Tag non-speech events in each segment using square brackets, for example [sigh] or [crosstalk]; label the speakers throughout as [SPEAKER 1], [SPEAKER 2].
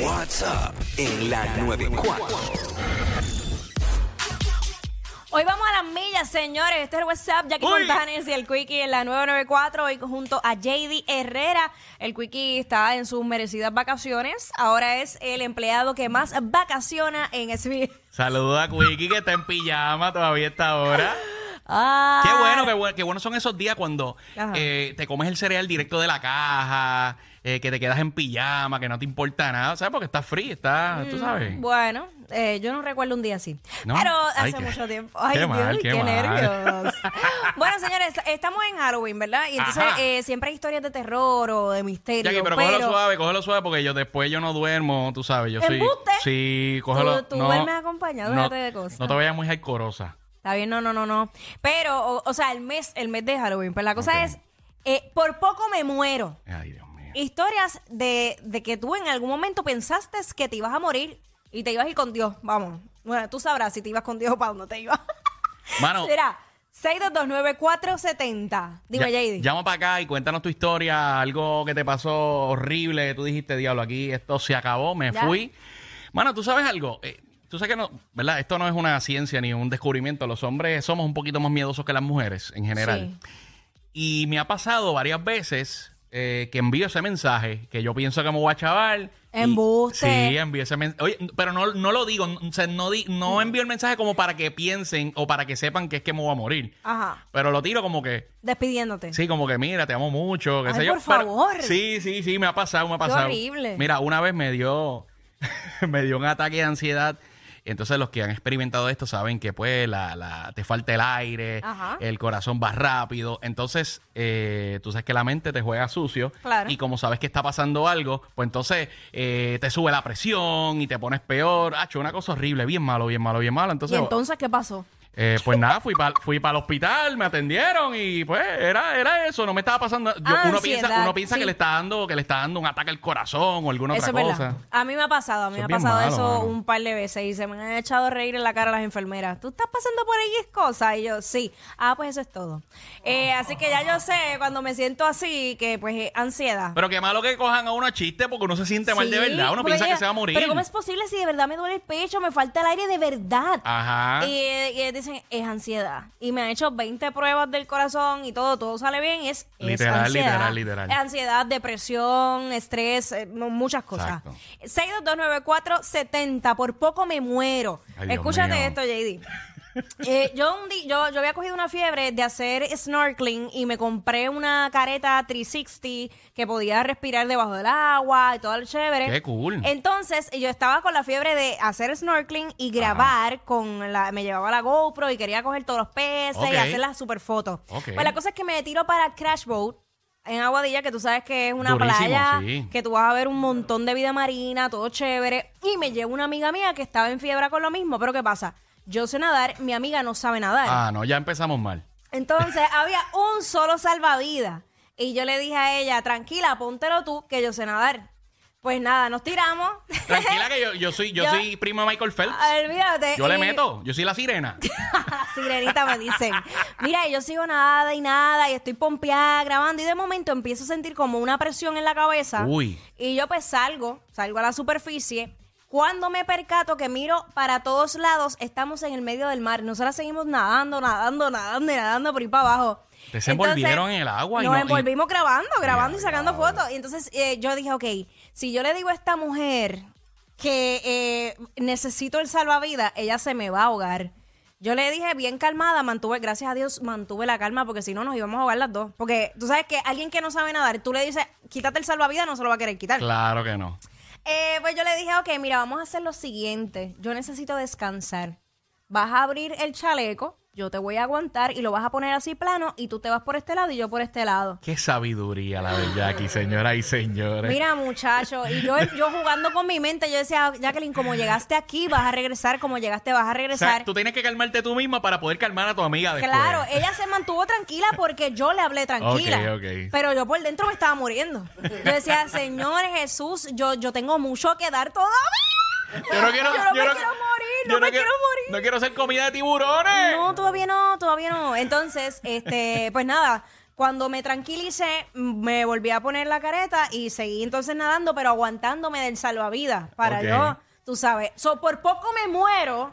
[SPEAKER 1] WhatsApp en la 94.
[SPEAKER 2] Hoy vamos a las millas, señores. Este es el WhatsApp, Jackie
[SPEAKER 3] Uy.
[SPEAKER 2] Fontanes y el Quickie en la 994. Hoy junto a JD Herrera. El Quickie está en sus merecidas vacaciones. Ahora es el empleado que más vacaciona en SBS. [laughs]
[SPEAKER 3] Saludos a Quickie que está en pijama todavía a esta hora.
[SPEAKER 2] Ah.
[SPEAKER 3] Qué bueno, qué bueno, qué bueno son esos días cuando eh, te comes el cereal directo de la caja, eh, que te quedas en pijama, que no te importa nada, ¿sabes? Porque estás free, está, tú sabes.
[SPEAKER 2] Bueno, eh, yo no recuerdo un día así.
[SPEAKER 3] ¿No?
[SPEAKER 2] Pero
[SPEAKER 3] Ay,
[SPEAKER 2] hace
[SPEAKER 3] qué-
[SPEAKER 2] mucho tiempo. [laughs] Ay,
[SPEAKER 3] qué
[SPEAKER 2] Dios,
[SPEAKER 3] mal,
[SPEAKER 2] qué, nervios. [laughs] bueno, señores, estamos en Halloween, ¿verdad? Y entonces eh, siempre hay historias de terror o de misterio.
[SPEAKER 3] Jackie, pero, cógelo suave, cógelo suave porque yo después yo no duermo, tú sabes, yo soy...
[SPEAKER 2] ¿Embuste?
[SPEAKER 3] Sí, cógelo.
[SPEAKER 2] Tú- tú
[SPEAKER 3] no,
[SPEAKER 2] duermes acompañado,
[SPEAKER 3] no,
[SPEAKER 2] déjate de cosas.
[SPEAKER 3] No te vayas muy jaicorosa.
[SPEAKER 2] Está bien, no, no, no, no. Pero, o, o sea, el mes, el mes de Halloween. Pero la cosa
[SPEAKER 3] Ok.
[SPEAKER 2] es, eh, por poco me muero.
[SPEAKER 3] Ay, Dios mío.
[SPEAKER 2] Historias de, de que tú en algún momento pensaste que te ibas a morir y te ibas a ir con Dios. Vamos. Bueno, tú sabrás si te ibas con Dios o para dónde te ibas. [laughs]
[SPEAKER 3] Mano,
[SPEAKER 2] Será 6229470. Dime,
[SPEAKER 3] ya-
[SPEAKER 2] JD.
[SPEAKER 3] llama para acá y cuéntanos tu historia, algo que te pasó horrible, tú dijiste, diablo, aquí esto se acabó, me
[SPEAKER 2] Ya.
[SPEAKER 3] fui. Mano, ¿tú sabes algo? Eh, tú sabes que no, ¿verdad? Esto no es una ciencia ni un descubrimiento. Los hombres somos un poquito más miedosos que las mujeres en general.
[SPEAKER 2] Sí.
[SPEAKER 3] Y me ha pasado varias veces eh, que envío ese mensaje, que yo pienso que me voy a chaval. y-
[SPEAKER 2] Embuste.
[SPEAKER 3] Sí, envío ese mensaje. Oye, pero no, no lo digo, o sea, no, di- no envío el mensaje como para que piensen o para que sepan que es que me voy a morir.
[SPEAKER 2] Ajá.
[SPEAKER 3] Pero lo tiro como que,
[SPEAKER 2] Despidiéndote.
[SPEAKER 3] sí, como que mira, te amo mucho, qué
[SPEAKER 2] Ay,
[SPEAKER 3] sé yo.
[SPEAKER 2] por
[SPEAKER 3] Pero-
[SPEAKER 2] favor.
[SPEAKER 3] sí, sí, sí, me ha pasado, me ha pasado.
[SPEAKER 2] horrible.
[SPEAKER 3] Mira, una vez me dio, [laughs] me dio un ataque de ansiedad. Entonces los que han experimentado esto saben que pues la, la- te falta el aire,
[SPEAKER 2] Ajá.
[SPEAKER 3] el corazón va rápido. Entonces eh, tú sabes que la mente te juega sucio.
[SPEAKER 2] Claro.
[SPEAKER 3] Y como sabes que está pasando algo, pues entonces eh, te sube la presión y te pones peor. Ah, una cosa horrible, bien malo, bien malo, bien malo.
[SPEAKER 2] ¿Y
[SPEAKER 3] Entonces,
[SPEAKER 2] entonces qué pasó?
[SPEAKER 3] Eh, pues nada, fui para fui el hospital, me atendieron y pues era, era eso, no me estaba pasando. yo-
[SPEAKER 2] Ah,
[SPEAKER 3] uno piensa,
[SPEAKER 2] ansiedad,
[SPEAKER 3] uno piensa
[SPEAKER 2] sí.
[SPEAKER 3] que le está dando, que le está dando un ataque al corazón o alguna
[SPEAKER 2] Eso
[SPEAKER 3] otra
[SPEAKER 2] es
[SPEAKER 3] cosa.
[SPEAKER 2] A mí me ha pasado, a mí
[SPEAKER 3] Eso
[SPEAKER 2] me ha
[SPEAKER 3] es bien
[SPEAKER 2] pasado
[SPEAKER 3] malo,
[SPEAKER 2] eso
[SPEAKER 3] mano.
[SPEAKER 2] un par de veces y se me han echado a reír en la cara las enfermeras. ¿Tú estás pasando por ahí cosas? Y yo, sí. Ah, pues eso es todo. Eh, así que ya yo sé, cuando me siento así, que pues eh, ansiedad.
[SPEAKER 3] Pero qué malo que cojan a uno a chiste porque uno se siente mal de
[SPEAKER 2] Sí,
[SPEAKER 3] verdad, uno
[SPEAKER 2] porque
[SPEAKER 3] piensa que
[SPEAKER 2] ella-
[SPEAKER 3] se va a morir.
[SPEAKER 2] Pero ¿cómo es posible si de verdad me duele el pecho, me falta el aire de verdad?
[SPEAKER 3] Ajá.
[SPEAKER 2] Y, y es ansiedad. Y me han hecho 20 pruebas del corazón y todo, todo sale bien. Es, es
[SPEAKER 3] Literal,
[SPEAKER 2] ansiedad.
[SPEAKER 3] literal, literal.
[SPEAKER 2] Es ansiedad, depresión, estrés, eh, mu- muchas cosas.
[SPEAKER 3] Exacto.
[SPEAKER 2] 6229470, por poco me muero.
[SPEAKER 3] Ay,
[SPEAKER 2] Escúchate esto, JD. Eh, yo, un di- yo, yo había cogido una fiebre de hacer snorkeling y me compré una careta 360 que podía respirar debajo del agua y todo el chévere.
[SPEAKER 3] Qué cool.
[SPEAKER 2] Entonces, yo estaba con la fiebre de hacer snorkeling y grabar con la, me llevaba la GoPro y quería coger todos los peces
[SPEAKER 3] Ok.
[SPEAKER 2] y hacer las super fotos.
[SPEAKER 3] Ok.
[SPEAKER 2] Pues la cosa es que me tiro para Crash Boat en Aguadilla, que tú sabes que es una
[SPEAKER 3] Durísimo,
[SPEAKER 2] playa,
[SPEAKER 3] sí.
[SPEAKER 2] que tú vas a ver un montón de vida marina, todo chévere. Y me llevo una amiga mía que estaba en fiebre con lo mismo, pero ¿qué pasa? Yo sé nadar, mi amiga no sabe nadar.
[SPEAKER 3] Ah, no, ya empezamos mal.
[SPEAKER 2] Entonces [laughs] había un solo salvavidas. Y yo le dije a ella, tranquila, póntelo tú, que yo sé nadar. Pues nada, nos tiramos.
[SPEAKER 3] Tranquila que yo, yo soy, yo, [laughs]
[SPEAKER 2] Yo-
[SPEAKER 3] soy primo de Michael Phelps.
[SPEAKER 2] Olvídate.
[SPEAKER 3] Yo le
[SPEAKER 2] Y-
[SPEAKER 3] meto, yo soy la sirena. [laughs]
[SPEAKER 2] Sirenita me dicen, mira, yo sigo nada y nada y estoy pompeada grabando y de momento empiezo a sentir como una presión en la cabeza.
[SPEAKER 3] Uy.
[SPEAKER 2] Y yo pues salgo, salgo a la superficie. Cuando me percato que miro para todos lados, estamos en el medio del mar. Nosotras seguimos nadando, nadando, nadando y nadando por ahí para abajo.
[SPEAKER 3] Envolvieron en el agua y
[SPEAKER 2] Nos
[SPEAKER 3] no- y-
[SPEAKER 2] envolvimos grabando, grabando y sacando fotos. Y entonces eh, yo dije, ok, si yo le digo a esta mujer que eh, necesito el salvavidas, ella se me va a ahogar. Yo le dije bien calmada, mantuve, gracias a Dios, mantuve la calma porque si no nos íbamos a ahogar las dos. Porque tú sabes que alguien que no sabe nadar, tú le dices, quítate el salvavidas, no se lo va a querer quitar.
[SPEAKER 3] Claro que no.
[SPEAKER 2] Eh, pues yo le dije, ok, mira, vamos a hacer lo siguiente. Yo necesito descansar. Vas a abrir el chaleco, yo te voy a aguantar y lo vas a poner así plano y tú te vas por este lado y yo por este lado.
[SPEAKER 3] Qué sabiduría la de Jackie, señoras y señores.
[SPEAKER 2] Mira, muchacho, y yo, yo jugando con mi mente, yo decía, Jacqueline, como llegaste aquí, vas a regresar, como llegaste, vas a
[SPEAKER 3] o sea,
[SPEAKER 2] regresar.
[SPEAKER 3] tú tienes que calmarte tú misma para poder calmar a tu amiga después.
[SPEAKER 2] Claro, ella se mantuvo tranquila porque yo le hablé tranquila. Pero yo por dentro me estaba muriendo. Yo decía, Señor Jesús, yo, yo tengo mucho que dar todavía.
[SPEAKER 3] Yo no quiero,
[SPEAKER 2] Yo no me quiero morir, no me quiero morir.
[SPEAKER 3] No quiero ser comida de tiburones.
[SPEAKER 2] No, todavía no, todavía no. Entonces, [laughs] este, pues nada, Cuando me tranquilicé, me volví a poner la careta y seguí entonces nadando, pero aguantándome del salvavidas para yo, tú sabes. So, por poco me muero.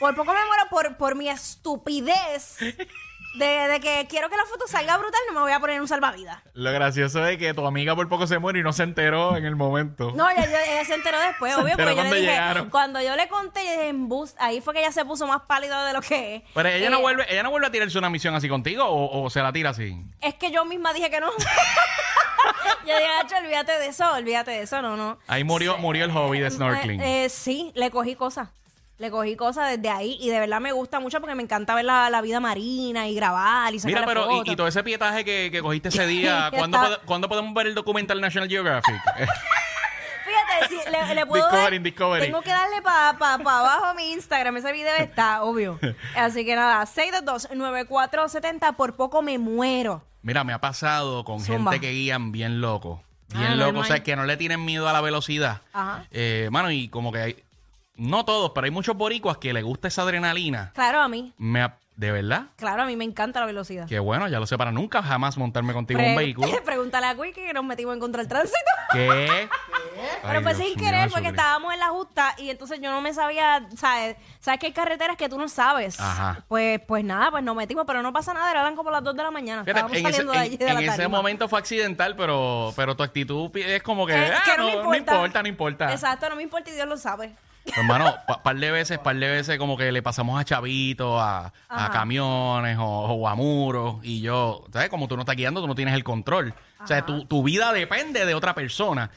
[SPEAKER 2] Por poco me muero por, por mi estupidez [laughs] de, de que quiero que la foto salga brutal, no me voy a poner un salvavidas.
[SPEAKER 3] Lo gracioso es que tu amiga por poco se muere y no se enteró en el momento.
[SPEAKER 2] No, ella, ella- ella se enteró después, obvio,
[SPEAKER 3] enteró
[SPEAKER 2] porque yo le
[SPEAKER 3] cuando
[SPEAKER 2] dije,
[SPEAKER 3] llegaron.
[SPEAKER 2] cuando yo le conté, yo dije, en bus, ahí fue que ella se puso más pálida de lo que es.
[SPEAKER 3] Pero ella no
[SPEAKER 2] Eh,
[SPEAKER 3] vuelve, ella no vuelve a tirarse una misión así contigo o, o se la tira así.
[SPEAKER 2] Es que yo misma dije que no. [laughs] yo dije, "Acho, olvídate de eso, olvídate de eso, no, no.
[SPEAKER 3] Ahí murió, murió el hobby de snorkeling.
[SPEAKER 2] Eh, eh, sí, le cogí cosas. Le cogí cosas desde ahí y de verdad me gusta mucho porque me encanta ver la, la vida marina y grabar y sacar
[SPEAKER 3] Mira, pero y,
[SPEAKER 2] fotos.
[SPEAKER 3] y todo ese pietaje que, que cogiste ese [laughs] día, ¿cuándo, ¿cuándo podemos ver el documental National Geographic? [laughs]
[SPEAKER 2] Fíjate, si le, le puedo
[SPEAKER 3] Discovery,
[SPEAKER 2] dar,
[SPEAKER 3] Discovery.
[SPEAKER 2] tengo que darle para pa, pa abajo mi Instagram, ese video está, obvio. [laughs] Así que nada, 622-9470, por poco me muero.
[SPEAKER 3] Mira, me ha pasado con
[SPEAKER 2] Zumba.
[SPEAKER 3] gente que guían bien loco. Bien
[SPEAKER 2] Ah,
[SPEAKER 3] loco,
[SPEAKER 2] normal.
[SPEAKER 3] o sea, que no le tienen miedo a la velocidad.
[SPEAKER 2] Ajá.
[SPEAKER 3] Eh, mano, y como que hay, no todos, pero hay muchos boricuas que le gusta esa adrenalina.
[SPEAKER 2] Claro, a mí,
[SPEAKER 3] Me ¿De verdad?
[SPEAKER 2] claro, a mí me encanta la velocidad.
[SPEAKER 3] Que bueno, ya lo sé, para nunca jamás montarme contigo en un
[SPEAKER 2] Pre-
[SPEAKER 3] vehículo. [laughs]
[SPEAKER 2] Pregúntale a Quickie que nos metimos en contra del tránsito. [laughs]
[SPEAKER 3] ¿Qué? [laughs]
[SPEAKER 2] Pero fue
[SPEAKER 3] Dios
[SPEAKER 2] sin
[SPEAKER 3] mío,
[SPEAKER 2] querer, porque
[SPEAKER 3] Jesucristo.
[SPEAKER 2] estábamos en la justa y entonces yo no me sabía, ¿sabes? ¿Sabes que hay carreteras que tú no sabes?
[SPEAKER 3] Ajá.
[SPEAKER 2] Pues, pues nada, pues nos metimos, pero no pasa nada, eran como las 2 de la mañana.
[SPEAKER 3] Fíjate,
[SPEAKER 2] Estábamos
[SPEAKER 3] en ese,
[SPEAKER 2] saliendo de
[SPEAKER 3] en-
[SPEAKER 2] allí de
[SPEAKER 3] en
[SPEAKER 2] la
[SPEAKER 3] ese
[SPEAKER 2] tarima.
[SPEAKER 3] momento fue accidental, pero, pero tu actitud pi- es como que,
[SPEAKER 2] Eh,
[SPEAKER 3] ah,
[SPEAKER 2] que
[SPEAKER 3] no, no importa, no importa.
[SPEAKER 2] Exacto, no me importa y Dios lo sabe.
[SPEAKER 3] Hermano, pa- par de veces, par de veces como que le pasamos a chavitos, a, camiones o, o a muros y yo, ¿sabes? Como tú no estás guiando, tú no tienes el control. O sea, tu, tu vida depende de otra persona.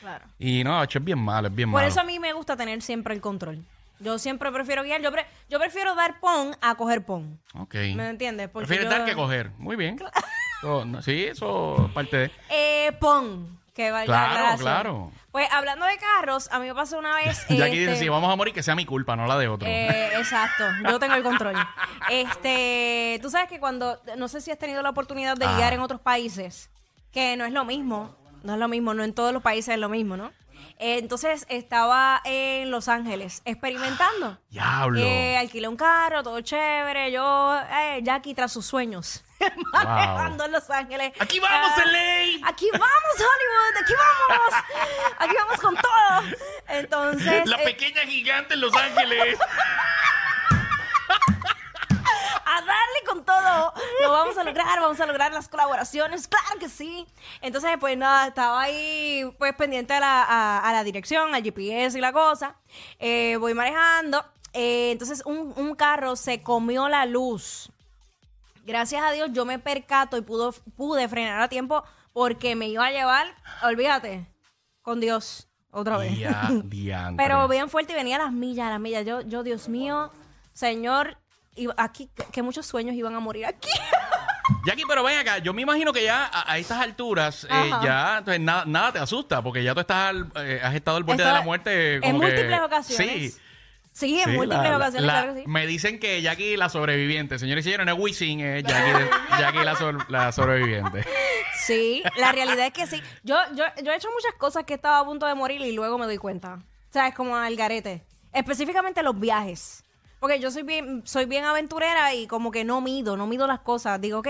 [SPEAKER 2] Claro.
[SPEAKER 3] Y no, es bien malo, es bien
[SPEAKER 2] Por
[SPEAKER 3] malo.
[SPEAKER 2] eso a mí me gusta tener siempre el control. Yo siempre prefiero guiar. Yo, pre- yo prefiero dar pon a coger pon.
[SPEAKER 3] Ok.
[SPEAKER 2] ¿Me entiendes? Porque
[SPEAKER 3] Prefieres
[SPEAKER 2] yo-
[SPEAKER 3] dar que coger. Muy bien. No, sí, eso es parte de...
[SPEAKER 2] Eh, pon. Que valga
[SPEAKER 3] Claro,
[SPEAKER 2] la
[SPEAKER 3] claro.
[SPEAKER 2] Pues hablando de carros, a mí me pasó una vez. [laughs]
[SPEAKER 3] Jackie dice,
[SPEAKER 2] este,
[SPEAKER 3] si vamos a morir, que sea mi culpa, no la de otro.
[SPEAKER 2] Eh, [laughs] exacto, yo tengo el control. Este, tú sabes que cuando, no sé si has tenido la oportunidad de
[SPEAKER 3] Ah.
[SPEAKER 2] guiar en otros países, que no es lo mismo, no es lo mismo, no en todos los países es lo mismo, ¿no? Eh, entonces estaba en Los Ángeles experimentando. [gasps]
[SPEAKER 3] Diablo.
[SPEAKER 2] Eh, alquilé un carro, todo chévere. Yo, eh, Jackie, tras sus sueños. [laughs] Manejando en Los Ángeles.
[SPEAKER 3] ¡Aquí vamos,
[SPEAKER 2] Ah,
[SPEAKER 3] LA!
[SPEAKER 2] Aquí vamos, Hollywood. Aquí vamos. Aquí vamos con todo. Entonces.
[SPEAKER 3] La
[SPEAKER 2] eh,
[SPEAKER 3] pequeña gigante en Los Ángeles. [laughs]
[SPEAKER 2] a darle con todo. Lo vamos a lograr, vamos a lograr las colaboraciones, claro que sí. Entonces, pues nada, estaba ahí pues pendiente a la, a, a la dirección, al GPS y la cosa. Eh, voy manejando. Eh, entonces, un, un carro se comió la luz. Gracias a Dios yo me percato y pudo, pude frenar a tiempo porque me iba a llevar, olvídate, con Dios, otra vez. [laughs] Pero bien fuerte y venía a las millas, a las millas. Yo, yo Dios mío, Señor, iba- aquí, que- muchos sueños iban a morir aquí. [laughs]
[SPEAKER 3] Jackie, pero ven acá, yo me imagino que ya a, a estas alturas eh, ya entonces, nada, nada te asusta, porque ya tú estás al- eh, has estado al borde
[SPEAKER 2] Esto-
[SPEAKER 3] de la muerte.
[SPEAKER 2] en
[SPEAKER 3] que-
[SPEAKER 2] múltiples ocasiones.
[SPEAKER 3] Sí.
[SPEAKER 2] Sí, en
[SPEAKER 3] sí,
[SPEAKER 2] múltiples
[SPEAKER 3] la-
[SPEAKER 2] ocasiones,
[SPEAKER 3] la-
[SPEAKER 2] claro que sí.
[SPEAKER 3] Me dicen que Jackie la sobreviviente. Señores y señores, no es Wisin, es [laughs] Jackie, Jackie la, sobre- la sobreviviente.
[SPEAKER 2] Sí, la realidad es que sí. Yo, yo, yo he hecho muchas cosas que estaba a punto de morir y luego me doy cuenta. O sea, es como al garete. Específicamente los viajes. Porque yo soy bien, soy bien aventurera y como que no mido, no mido las cosas. Digo, ok,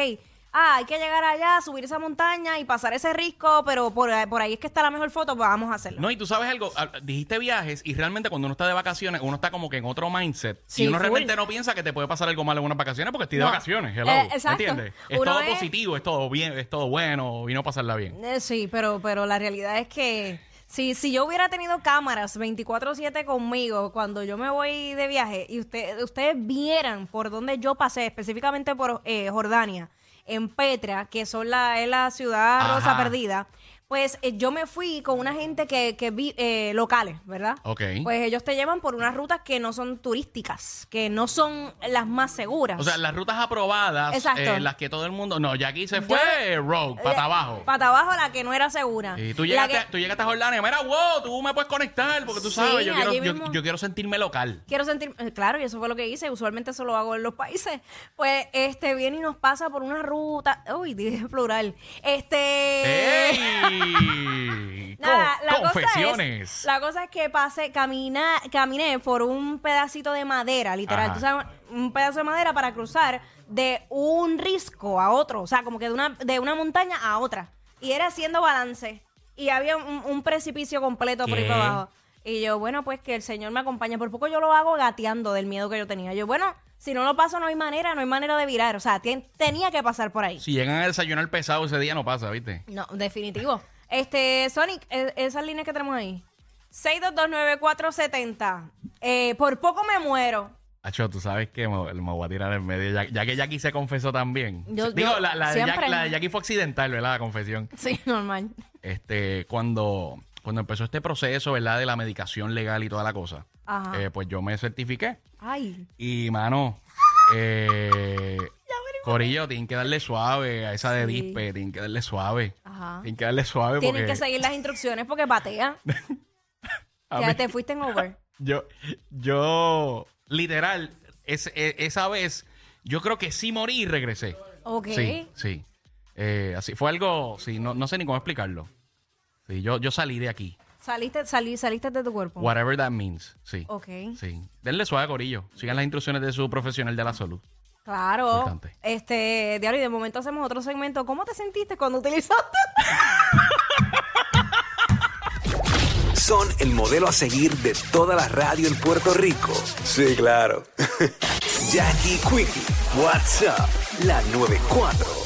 [SPEAKER 2] ah, hay que llegar allá, subir esa montaña y pasar ese risco, pero por, por ahí es que está la mejor foto, pues vamos a hacerlo.
[SPEAKER 3] No, y tú sabes algo, ah, dijiste viajes y realmente cuando uno está de vacaciones, uno está como que en otro mindset.
[SPEAKER 2] Sí,
[SPEAKER 3] y uno
[SPEAKER 2] full.
[SPEAKER 3] realmente no piensa que te puede pasar algo malo en unas vacaciones porque estoy de
[SPEAKER 2] No.
[SPEAKER 3] vacaciones. Hello,
[SPEAKER 2] Eh,
[SPEAKER 3] ¿me
[SPEAKER 2] exacto.
[SPEAKER 3] entiendes? Es
[SPEAKER 2] Uno
[SPEAKER 3] todo
[SPEAKER 2] es-
[SPEAKER 3] positivo, es todo bien, es todo bueno, vino a pasarla bien.
[SPEAKER 2] Eh, sí, pero, pero la realidad es que si, si yo hubiera tenido cámaras 24/7 conmigo cuando yo me voy de viaje y usted, ustedes vieran por dónde yo pasé, específicamente por eh, Jordania, en Petra, que son la, es la ciudad
[SPEAKER 3] Ajá.
[SPEAKER 2] rosa perdida, pues eh, yo me fui con una gente que, que vi, eh, locales, ¿verdad?
[SPEAKER 3] Ok.
[SPEAKER 2] Pues ellos te llevan por unas rutas que no son turísticas, que no son las más seguras.
[SPEAKER 3] O sea, las rutas aprobadas,
[SPEAKER 2] Exacto.
[SPEAKER 3] eh, las que todo el mundo... No, Jackie se fue rogue, pata abajo.
[SPEAKER 2] Pata abajo la que no era segura.
[SPEAKER 3] Y tú
[SPEAKER 2] La
[SPEAKER 3] llegaste,
[SPEAKER 2] que-
[SPEAKER 3] tú llegaste a Jordania, mira, wow, tú me puedes conectar porque tú
[SPEAKER 2] Sí,
[SPEAKER 3] sabes, yo quiero,
[SPEAKER 2] allí
[SPEAKER 3] yo,
[SPEAKER 2] mismo.
[SPEAKER 3] yo quiero sentirme local.
[SPEAKER 2] Quiero sentir, eh, claro, y eso fue lo que hice, usualmente eso lo hago en los países. Pues este viene y nos pasa por una ruta, uy, dije plural. Este
[SPEAKER 3] ¡Ey! [laughs]
[SPEAKER 2] Nada, la cosa es, la cosa es que pasé, camina, caminé por un pedacito de madera, literal,
[SPEAKER 3] Ajá.
[SPEAKER 2] tú sabes, un pedazo de madera para cruzar de un risco a otro, o sea, como que de una, de una montaña a otra. Y era haciendo balance. Y había un, un precipicio completo por ahí para abajo. Y yo, bueno, pues que el Señor me acompañe. Por poco yo lo hago gateando del miedo que yo tenía. Yo, bueno, si no lo paso no hay manera, no hay manera de virar. O sea, tenía que pasar por ahí.
[SPEAKER 3] Si llegan a desayunar pesado ese día, no pasa, ¿viste?
[SPEAKER 2] No, definitivo. [laughs] Este, Sonic, e- esas líneas que tenemos ahí. 6229470. Eh, por poco me muero.
[SPEAKER 3] Acho, tú sabes que me, me voy a tirar en medio, ya, ya que Jackie se confesó también.
[SPEAKER 2] Yo-
[SPEAKER 3] Digo,
[SPEAKER 2] yo
[SPEAKER 3] la, la de
[SPEAKER 2] siempre.
[SPEAKER 3] Jack- la de Jackie fue accidental, ¿verdad? La confesión. [laughs]
[SPEAKER 2] Sí, normal.
[SPEAKER 3] Este, cuando, cuando empezó este proceso, ¿verdad? De la medicación legal y toda la cosa.
[SPEAKER 2] Ajá.
[SPEAKER 3] eh, pues yo me certifiqué.
[SPEAKER 2] Ay.
[SPEAKER 3] Y, mano, eh, Corillo, tienen que darle suave a esa de
[SPEAKER 2] Sí.
[SPEAKER 3] dispe, tienen que darle suave.
[SPEAKER 2] Ajá.
[SPEAKER 3] Tienen que darle suave
[SPEAKER 2] Tienen
[SPEAKER 3] porque
[SPEAKER 2] que seguir las instrucciones porque patea. [laughs]
[SPEAKER 3] a
[SPEAKER 2] ya
[SPEAKER 3] mí-
[SPEAKER 2] te fuiste en over. [laughs]
[SPEAKER 3] yo, yo, literal, es, e- esa vez, yo creo que sí morí y regresé.
[SPEAKER 2] Ok.
[SPEAKER 3] Sí, sí. Eh, así, fue algo, sí, no, no sé ni cómo explicarlo. Sí, yo, yo salí de aquí.
[SPEAKER 2] Saliste, salí, saliste de tu cuerpo.
[SPEAKER 3] Whatever that means. Sí.
[SPEAKER 2] Ok.
[SPEAKER 3] Sí. Denle suave, Corillo. Sigan las instrucciones de su profesional de la salud.
[SPEAKER 2] Claro.
[SPEAKER 3] Importante.
[SPEAKER 2] Este, Diario, y de momento hacemos otro segmento. ¿Cómo te sentiste cuando utilizaste? [laughs]
[SPEAKER 1] Son el modelo a seguir de toda la radio en Puerto Rico. Sí, claro. [laughs] Jackie Quickie, WhatsApp, la 94.